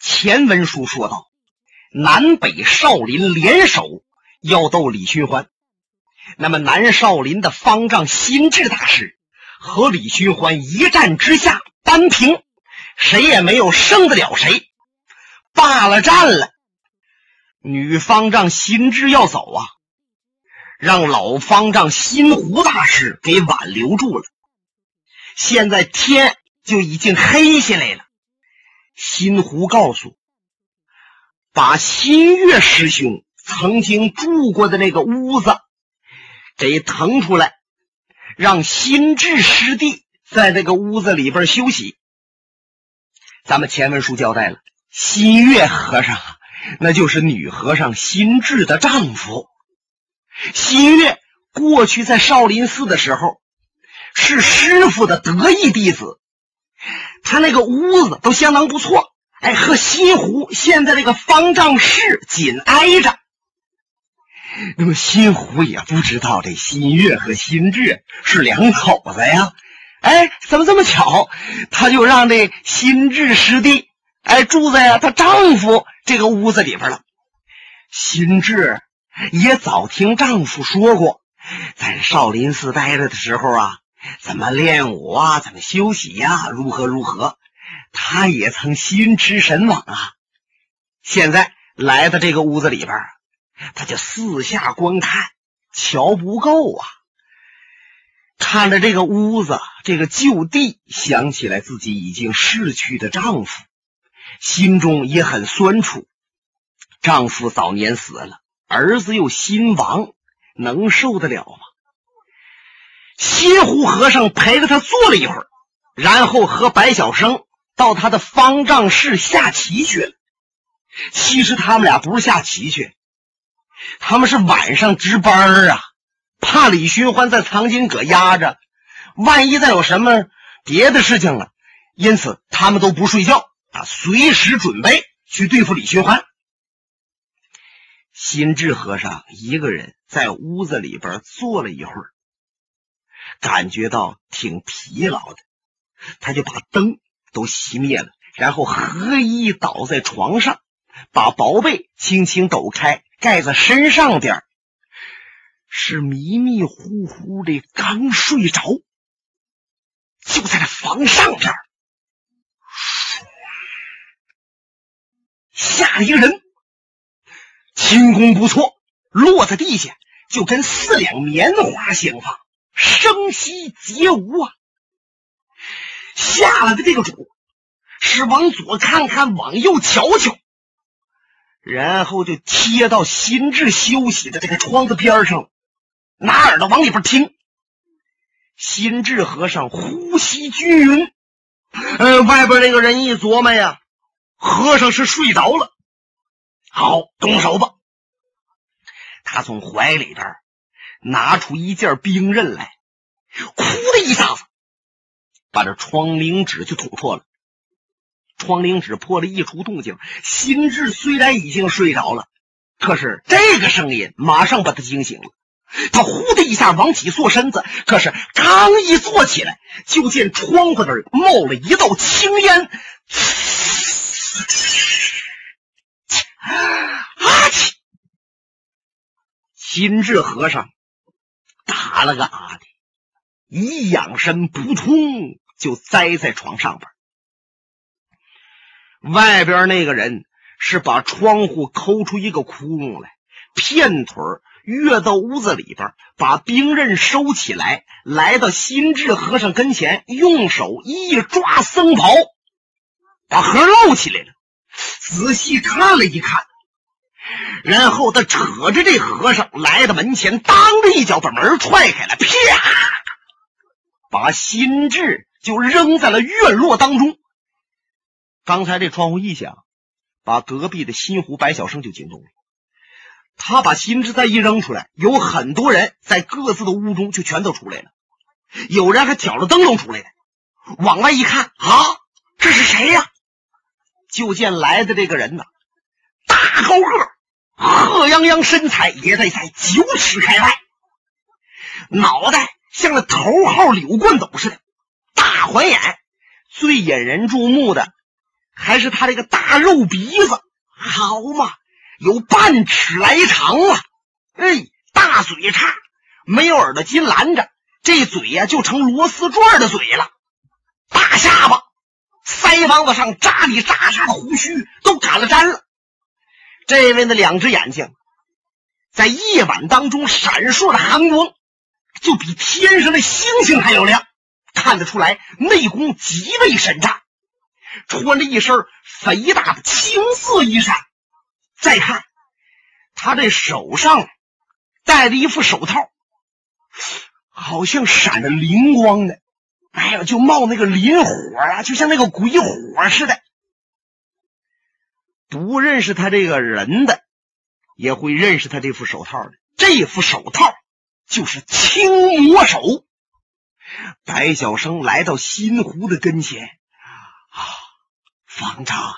前文书说到，南北少林联手要斗李寻欢，那么南少林的方丈心智大师和李寻欢一战之下扳平，谁也没有胜得了谁，罢了战了。女方丈心智要走啊，让老方丈心湖大师给挽留住了。现在天就已经黑下来了。新湖告诉，把新月师兄曾经住过的那个屋子给腾出来，让心智师弟在这个屋子里边休息。咱们前文书交代了，新月和尚那就是女和尚心智的丈夫。新月过去在少林寺的时候，是师傅的得意弟子。他那个屋子都相当不错，哎，和西湖现在这个方丈室紧挨着。那么新湖也不知道这新月和新智是两口子呀，哎，怎么这么巧？他就让这新智师弟哎住在她丈夫这个屋子里边了。新智也早听丈夫说过，在少林寺待着的时候啊。怎么练武啊？怎么休息呀？如何如何？他也曾心驰神往啊！现在来到这个屋子里边，他就四下观看，瞧不够啊！看着这个屋子，这个旧地，想起来自己已经逝去的丈夫，心中也很酸楚。丈夫早年死了，儿子又新亡，能受得了吗？西湖和尚陪着他坐了一会儿，然后和白晓生到他的方丈室下棋去了。其实他们俩不是下棋去，他们是晚上值班啊，怕李寻欢在藏经阁压着，万一再有什么别的事情了，因此他们都不睡觉啊，随时准备去对付李寻欢。心智和尚一个人在屋子里边坐了一会儿。感觉到挺疲劳的，他就把灯都熄灭了，然后合衣倒在床上，把薄被轻轻抖开，盖在身上边是迷迷糊糊的，刚睡着，就在这房上边下了一个人，轻功不错，落在地下就跟四两棉花相仿。声息皆无啊！下来的这个主是往左看看，往右瞧瞧，然后就贴到心智休息的这个窗子边上，拿耳朵往里边听。心智和尚呼吸均匀，呃，外边那个人一琢磨呀，和尚是睡着了。好，动手吧。他从怀里边。拿出一件兵刃来，呼的一下子，把这窗棂纸就捅破了。窗棂纸破了一出动静，心智虽然已经睡着了，可是这个声音马上把他惊醒了。他呼的一下往起坐身子，可是刚一坐起来，就见窗户那儿冒了一道青烟。啊！起，心智和尚。打了个啊的，一仰身，扑通就栽在床上边。外边那个人是把窗户抠出一个窟窿来，片腿跃到屋子里边，把兵刃收起来，来到心智和尚跟前，用手一抓僧袍，把盒露起来了，仔细看了一看。然后他扯着这和尚来到门前，当的一脚把门踹开了，啪，把心智就扔在了院落当中。刚才这窗户一响，把隔壁的新湖白小生就惊动了。他把心智再一扔出来，有很多人在各自的屋中就全都出来了，有人还挑着灯笼出来的。往外一看，啊，这是谁呀？就见来的这个人呢，大高个。贺泱泱身材也得在九尺开外，脑袋像那头号柳冠斗似的，大环眼。最引人注目的还是他这个大肉鼻子，好嘛，有半尺来长啊！哎，大嘴叉，没有耳朵筋拦着，这嘴呀就成螺丝转的嘴了。大下巴，腮帮子上扎里扎扎的胡须都赶了粘了。这位的两只眼睛，在夜晚当中闪烁的寒光，就比天上的星星还要亮，看得出来内功极为深湛。穿着一身肥大的青色衣衫，再看他这手上戴着一副手套，好像闪着灵光的，哎呀，就冒那个磷火啊，就像那个鬼火似的。不认识他这个人的，也会认识他这副手套的。这副手套就是青魔手。白晓生来到新湖的跟前。啊，方丈，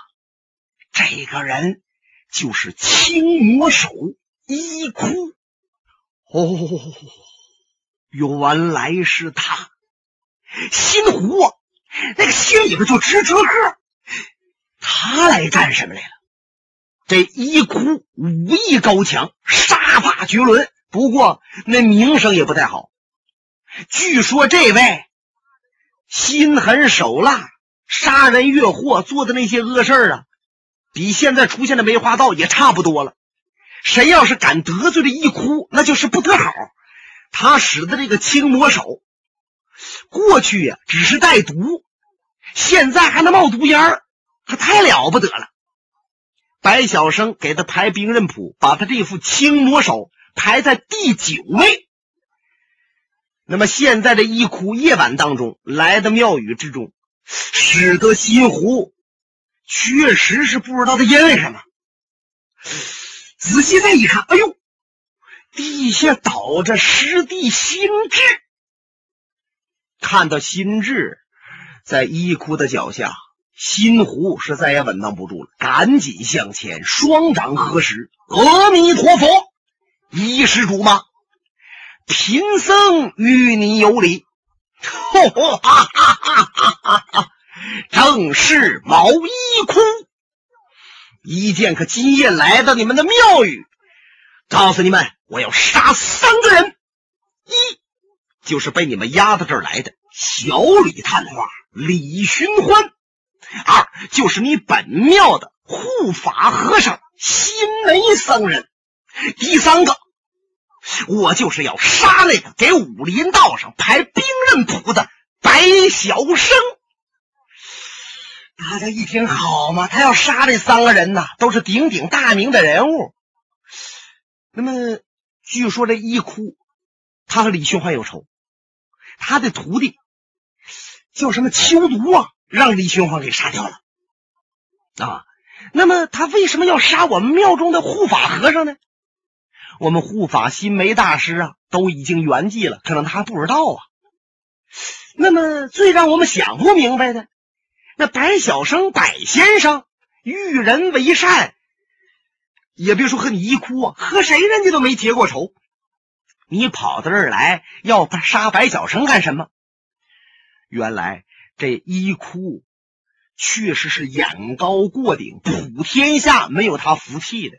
这个人就是青魔手一哭。哦，原来是他。新湖啊，那个心里边就直折个。他来干什么来了？这一哭武艺高强，杀伐绝伦，不过那名声也不太好。据说这位心狠手辣。杀人越货做的那些恶事啊，比现在出现的梅花道也差不多了。谁要是敢得罪了一哭，那就是不得好。他使的这个青魔手，过去呀只是带毒，现在还能冒毒烟可太了不得了。白晓生给他排兵刃谱，把他这副青魔手排在第九位。那么现在这一哭夜晚当中来到庙宇之中。使得新湖确实是不知道他因为什么。仔细再一看，哎呦，地下倒着师弟心智。看到心智在衣裤的脚下，新湖是再也稳当不住了，赶紧向前，双掌合十：“阿弥陀佛，一施主吗？贫僧与你有礼。”哈哈哈哈哈哈！正是毛衣哭，一剑可今夜来到你们的庙宇，告诉你们，我要杀三个人：一就是被你们押到这儿来的小李探花李寻欢；二就是你本庙的护法和尚新梅僧人；第三个。我就是要杀那个给武林道上排兵刃谱的白晓生。大家一听好嘛，他要杀这三个人呢，都是鼎鼎大名的人物。那么，据说这一哭，他和李寻欢有仇，他的徒弟叫什么秋毒啊，让李寻欢给杀掉了。啊，那么他为什么要杀我们庙中的护法和尚呢？我们护法新梅大师啊，都已经圆寂了，可能他还不知道啊。那么最让我们想不明白的，那白晓生白先生遇人为善，也别说和你一哭啊，和谁人家都没结过仇。你跑到这儿来要杀白晓生干什么？原来这一哭确实是眼高过顶，普天下没有他服气的。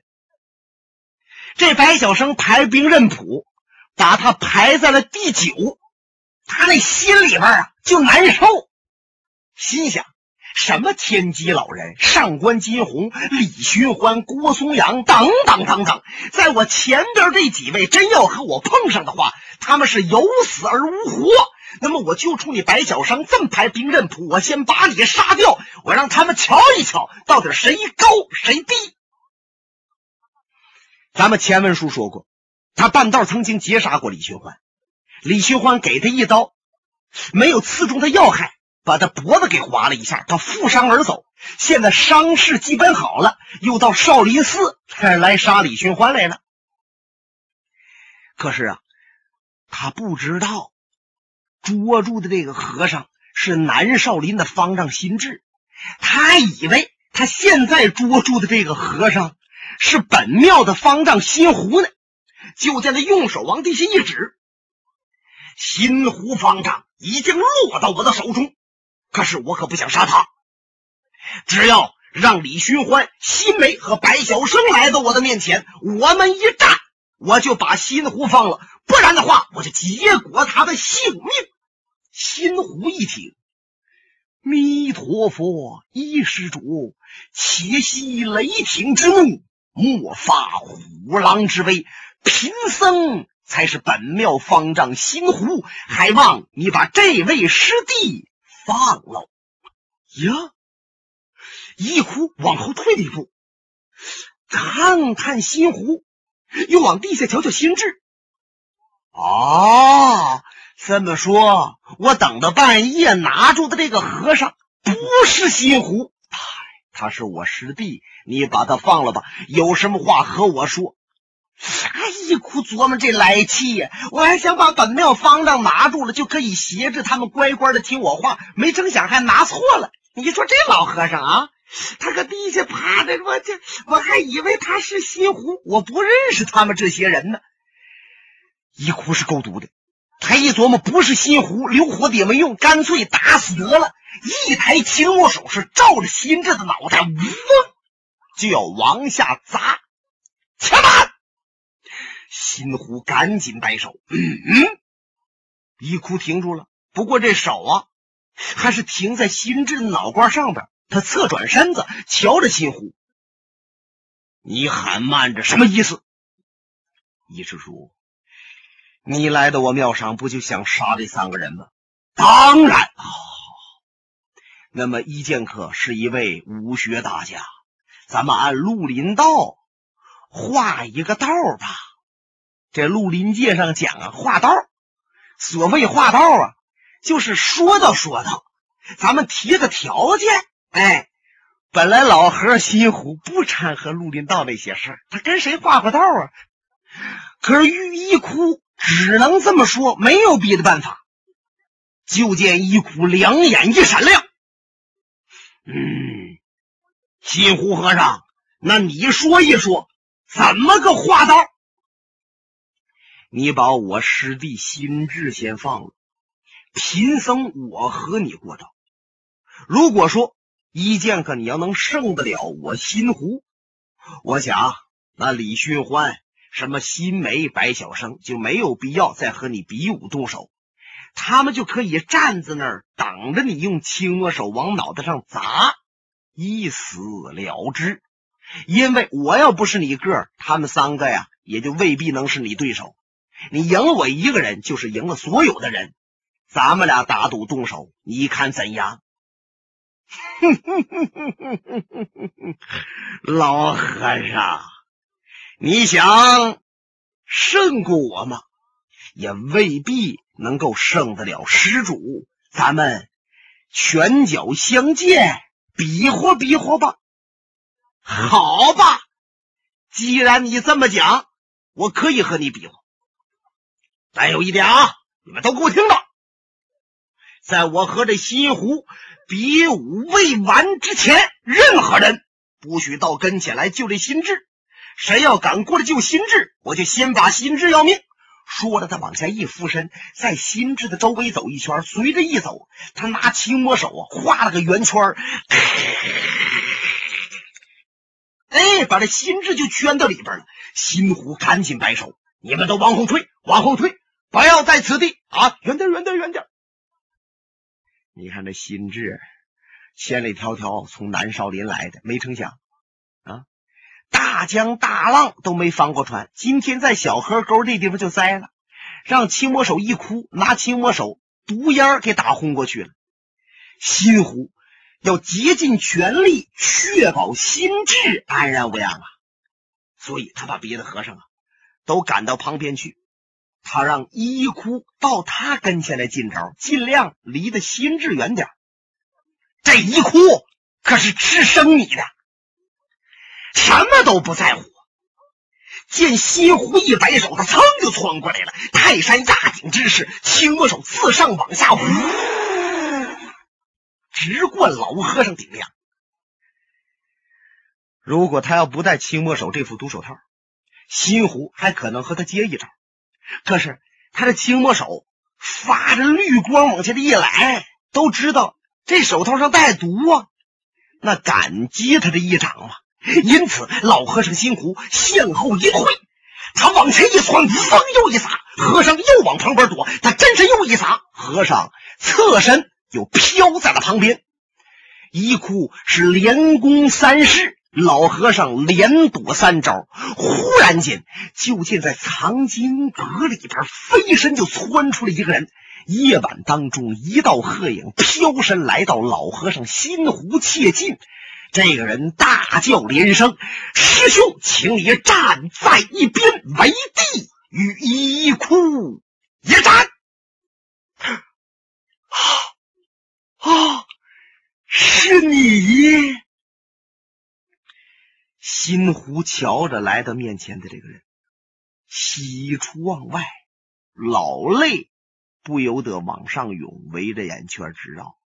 这白晓生排兵刃谱，把他排在了第九，他那心里边啊就难受，心想：什么天机老人、上官金鸿、李寻欢、郭松阳等等等等，在我前边这几位真要和我碰上的话，他们是有死而无活。那么我就冲你白小生这么排兵刃谱，我先把你杀掉，我让他们瞧一瞧，到底谁高谁低。咱们前文书说过，他半道曾经劫杀过李寻欢，李寻欢给他一刀，没有刺中他要害，把他脖子给划了一下，他负伤而走。现在伤势基本好了，又到少林寺来杀李寻欢来了。可是啊，他不知道捉住的这个和尚是南少林的方丈心智，他以为他现在捉住的这个和尚。是本庙的方丈新湖呢，就见他用手往地下一指，新湖方丈已经落到我的手中，可是我可不想杀他。只要让李寻欢、新梅和白晓生来到我的面前，我们一战，我就把新湖放了；不然的话，我就结果他的性命。新湖一听，弥陀佛，一施主，且息雷霆之怒，莫发虎狼之威。贫僧才是本庙方丈新湖，还望你把这位师弟放了。呀！一哭往后退了一步，看看新湖，又往地下瞧瞧心智。哦，这么说，我等到半夜拿住的这个和尚不是新湖，他是我师弟。你把他放了吧，有什么话和我说。哎，一哭琢磨这来气呀！我还想把本庙方丈拿住了，就可以挟制他们乖乖的听我话，没成想还拿错了。你说这老和尚啊！他搁地下趴着，我这我还以为他是新湖，我不认识他们这些人呢。一哭是够毒的，他一琢磨不是新湖，留活的也没用，干脆打死得了。一抬青木手是照着新智的脑袋，嗡，就要往下砸。且慢！新湖赶紧摆手，嗯嗯，一哭停住了。不过这手啊，还是停在新智脑瓜上边。他侧转身子，瞧着新湖：“你喊慢着什么意思？”一师叔，你来到我庙上，不就想杀这三个人吗？当然。那么一剑客是一位武学大家，咱们按绿林道画一个道吧。这绿林界上讲啊，画道。所谓画道啊，就是说道说道，咱们提个条件。哎，本来老何心湖不掺和绿林道那些事儿，他跟谁画画道啊？可是玉一哭只能这么说，没有别的办法。就见一哭两眼一闪亮，嗯，新湖和尚，那你说一说，怎么个画道？你把我师弟心智先放了，贫僧我和你过招。如果说。一剑客，你要能胜得了我新湖，我想那李寻欢、什么新梅白晓生就没有必要再和你比武动手，他们就可以站在那儿等着你用青魔手往脑袋上砸，一死了之。因为我要不是你个儿，他们三个呀，也就未必能是你对手。你赢我一个人，就是赢了所有的人。咱们俩打赌动手，你看怎样？老和尚。你想胜过我吗？也未必能够胜得了施主。咱们拳脚相见，比划比划吧。好吧，既然你这么讲，我可以和你比划。再有一点啊，你们都给我听着，在我和这西湖。比武未完之前，任何人不许到跟前来救这心智。谁要敢过来救心智，我就先把心智要命。说着，他往下一俯身，在心智的周围走一圈。随着一走，他拿青魔手啊，画了个圆圈哎，把这心智就圈到里边了。心虎赶紧摆手：“你们都往后退，往后退，不要在此地啊！远点，远点，远点。”你看这心智，千里迢迢从南少林来的，没成想，大江大浪都没翻过船，今天在小河沟这地方就栽了，让青魔手一哭，拿青魔手毒烟给打昏过去了。心湖要竭尽全力确保心智安然无恙啊，所以他把别的和尚啊都赶到旁边去。他让一哭到他跟前来进招，尽量离得心智远点。这一哭可是吃生米的，什么都不在乎。见西湖一摆手，他噌就窜过来了，泰山压顶之势，青魔手自上往下，直灌老和尚顶梁。如果他要不戴青魔手这副毒手套，新湖还可能和他接一招。可是他的青魔手发着绿光往下的一来，都知道这手套上带毒啊！那感激他这一掌嘛。因此，老和尚心湖向后一退，他往前一窜，风又一撒，和尚又往旁边躲，他真是又一撒，和尚侧身又飘在了旁边。一哭是连攻三式，老和尚连躲三招。忽然间，就见在藏经阁里边飞身就窜出了一个人。夜晚当中，一道鹤影飘身来到老和尚心湖切近。这个人大叫连声：“师兄，请你站在一边为帝，与一哭一战。”啊啊！是你，新湖瞧着来到面前的这个人，喜出望外，老泪不由得往上涌，围着眼圈直绕。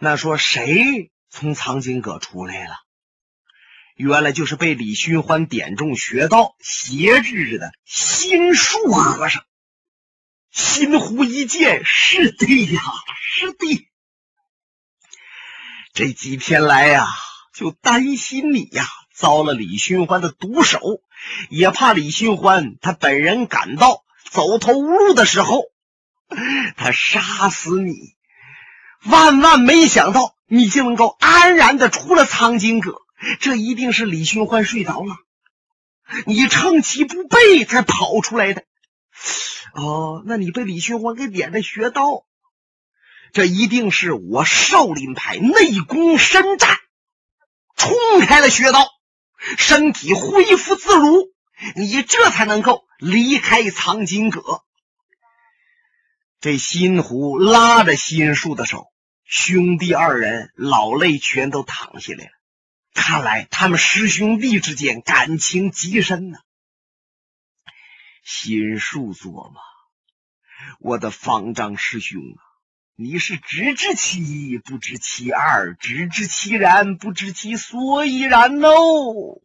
那说谁从藏经阁出来了？原来就是被李寻欢点中穴道、挟制着的心术和尚。新湖一见，是的呀，是的。这几天来呀，就担心你呀遭了李寻欢的毒手，也怕李寻欢他本人赶到走投无路的时候，他杀死你。万万没想到，你竟能够安然的出了藏经阁，这一定是李寻欢睡着了，你趁其不备才跑出来的。哦，那你被李寻欢给点的穴道。这一定是我少林派内功深湛，冲开了穴道，身体恢复自如，你这才能够离开藏经阁。这新湖拉着新树的手，兄弟二人老泪全都淌下来了。看来他们师兄弟之间感情极深呐。新树琢磨：我的方丈师兄啊！你是只知其一，不知其二；只知其然，不知其所以然哦。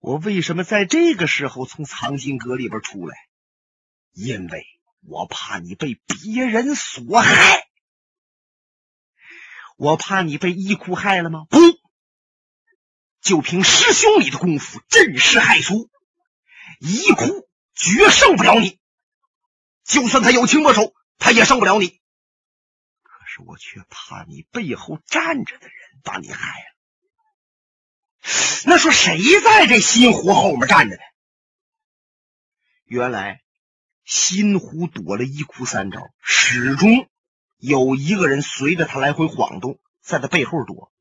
我为什么在这个时候从藏经阁里边出来？因为我怕你被别人所害。我怕你被一哭害了吗？不，就凭师兄你的功夫，震世骇俗，一哭绝胜不了你。就算他有情我手，他也胜不了你。可是我却怕你背后站着的人把你害了。那说谁在这新湖后面站着呢？原来新湖躲了一哭三招，始终有一个人随着他来回晃动，在他背后躲。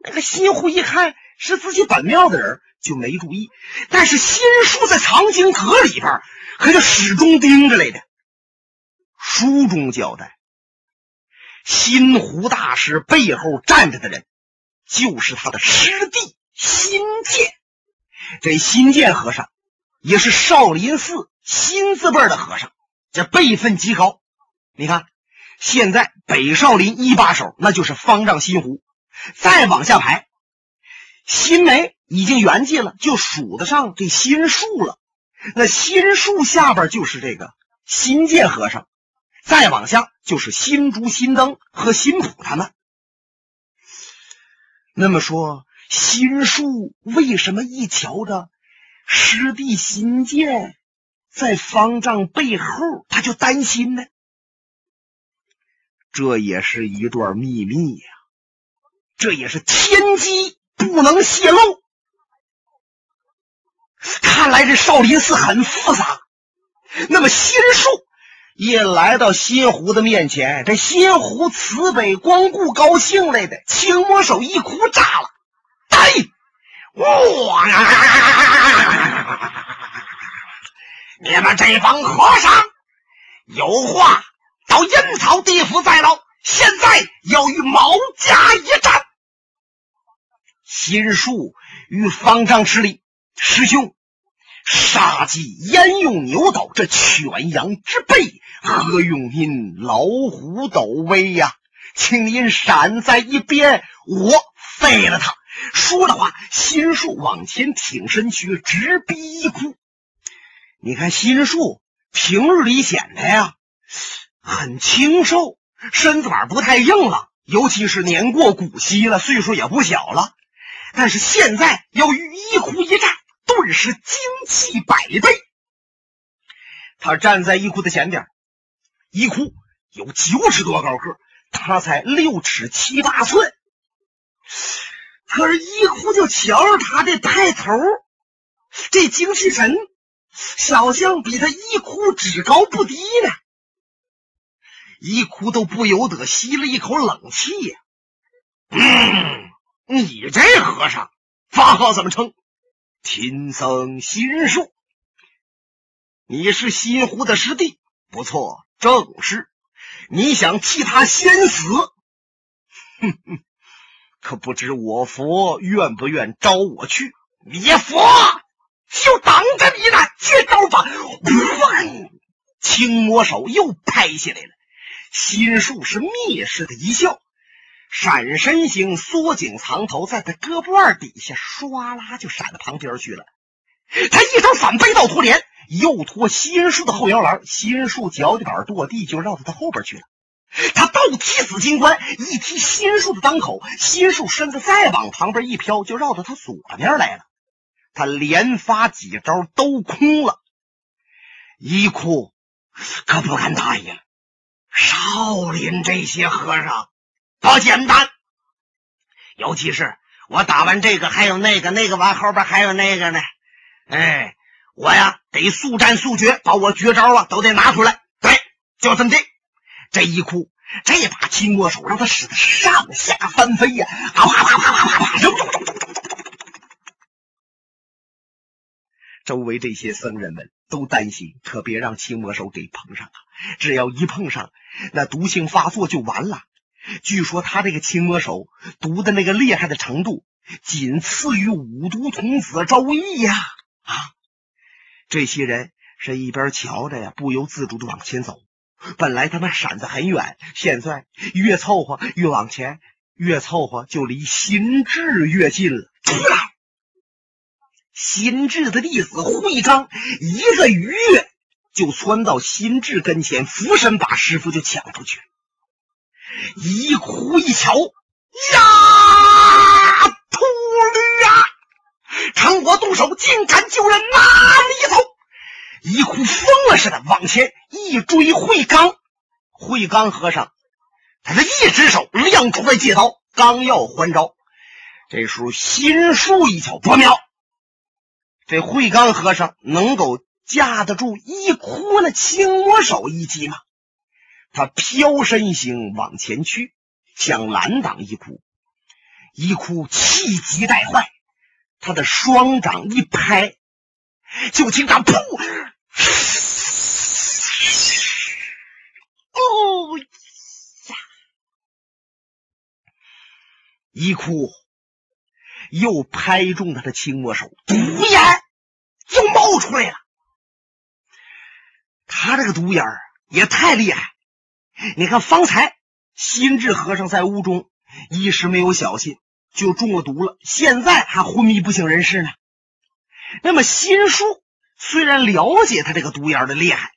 那个新湖一看是自己本庙的人，就没注意。但是新书在藏经阁里边，可就始终盯着来的。书中交代。新湖大师背后站着的人，就是他的师弟新建。这新建和尚也是少林寺新字辈的和尚，这辈分极高。你看，现在北少林一把手那就是方丈新湖，再往下排，新梅已经圆寂了，就数得上这新树了。那新树下边就是这个新建和尚。再往下就是新竹、新灯和新普他们。那么说，新树为什么一瞧着师弟新建在方丈背后，他就担心呢？这也是一段秘密呀，这也是天机，不能泄露。看来这少林寺很复杂。那么新树。一来到新湖的面前，这新湖慈悲光顾，高兴来的，轻摸手一哭，炸了！哎，哇！你们这帮和尚有话到阴曹地府再唠，现在要与毛家一战。新树与方丈施礼，师兄。杀鸡焉用牛刀？这犬羊之辈，何用您老虎斗威呀？请您闪在一边，我废了他。说的话，心树往前挺身去，直逼一哭。你看心树平日里显得呀很清瘦，身子板不太硬了，尤其是年过古稀了，岁数也不小了。但是现在要与一哭一战，顿时精气百倍。他站在一哭的前边，一哭有九尺多高个，他才六尺七八寸。可是，一哭就瞧着他的派头，这精气神，小像比他一哭只高不低呢。一哭都不由得吸了一口冷气呀。嗯，你这和尚法号怎么称？贫僧心术。你是西湖的师弟，不错，正是。你想替他先死？哼哼。可不知我佛愿不愿招我去？你佛就等着你呢！接招吧！青魔手又拍下来了。心术是蔑视的一笑，闪身形缩颈藏头，在他胳膊腕底下唰啦就闪到旁边去了。他一招反背倒拖连，又拖心术的后摇篮，心术脚底板跺地，就绕到他后边去了。他倒踢紫金冠，一踢心术的裆口，心术身子再往旁边一飘，就绕到他左边来了。他连发几招都空了。一哭可不敢答应。少林这些和尚不简单，尤其是我打完这个，还有那个，那个完后边还有那个呢。哎，我呀得速战速决，把我绝招啊都得拿出来。对，就这么地。这一哭，这把青魔手让他使得上下翻飞呀！啪啪啪啪啪啪啪！周围这些僧人们都担心，可别让青魔手给碰上啊！只要一碰上，那毒性发作就完了。据说他这个青魔手毒的那个厉害的程度，仅次于五毒童子周易呀！啊！这些人是一边瞧着呀，不由自主的往前走。本来他们闪得很远，现在越凑合越往前，越凑合就离心智越近了。心智的弟子慧章一个鱼跃就窜到心智跟前，俯身把师傅就抢出去。一哭一瞧，呀，秃驴呀！趁我动手，竟敢救人，哪里走？一哭疯了似的往前一追，慧刚，慧刚和尚，他的一只手亮出来戒刀，刚要还招，这时候心术一瞧不妙，这慧刚和尚能够架得住一哭那青魔手一击吗？他飘身形往前去，想拦挡一哭，一哭气急败坏，他的双掌一拍。就听他噗，哦呀！一哭，又拍中他的青魔手，毒烟又冒出来了。他这个毒烟也太厉害！你看，方才心智和尚在屋中一时没有小心，就中了毒了，现在还昏迷不省人事呢。那么心术虽然了解他这个毒烟的厉害，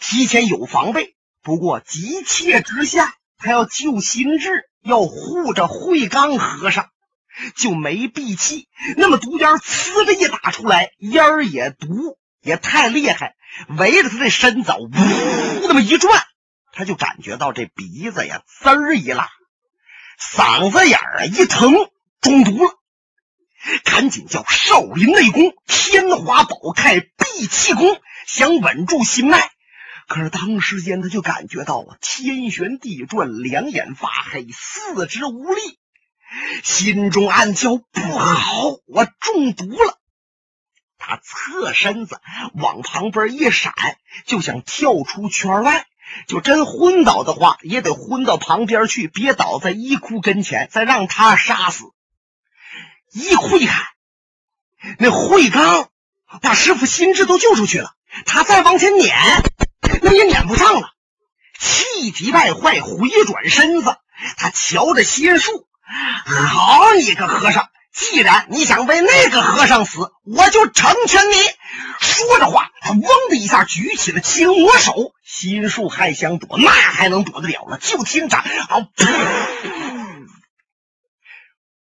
提前有防备，不过急切之下，他要救心智，要护着慧刚和尚，就没闭气。那么毒烟呲的一打出来，烟儿也毒，也太厉害，围着他的身子呜那么一转，他就感觉到这鼻子呀滋儿一辣，嗓子眼儿啊一疼，中毒了。赶紧叫少林内功天华宝开闭气功，想稳住心脉。可是当时间他就感觉到啊，天旋地转，两眼发黑，四肢无力，心中暗叫不好，我中毒了。他侧身子往旁边一闪，就想跳出圈外。就真昏倒的话，也得昏到旁边去，别倒在一哭跟前，再让他杀死。一哭一看，那慧刚把师傅心智都救出去了，他再往前撵，那也撵不上了。气急败坏，回转身子，他瞧着心术，好你个和尚，既然你想为那个和尚死，我就成全你。说着话，他嗡的一下举起了青魔手。心术还想躲，那还能躲得了了？就听着，啊，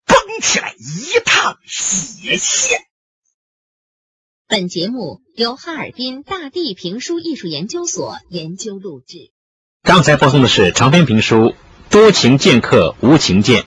蹦起来一趟血线。本节目由哈尔滨大地评书艺术研究所研究录制。刚才播送的是长篇评书《多情剑客无情剑》。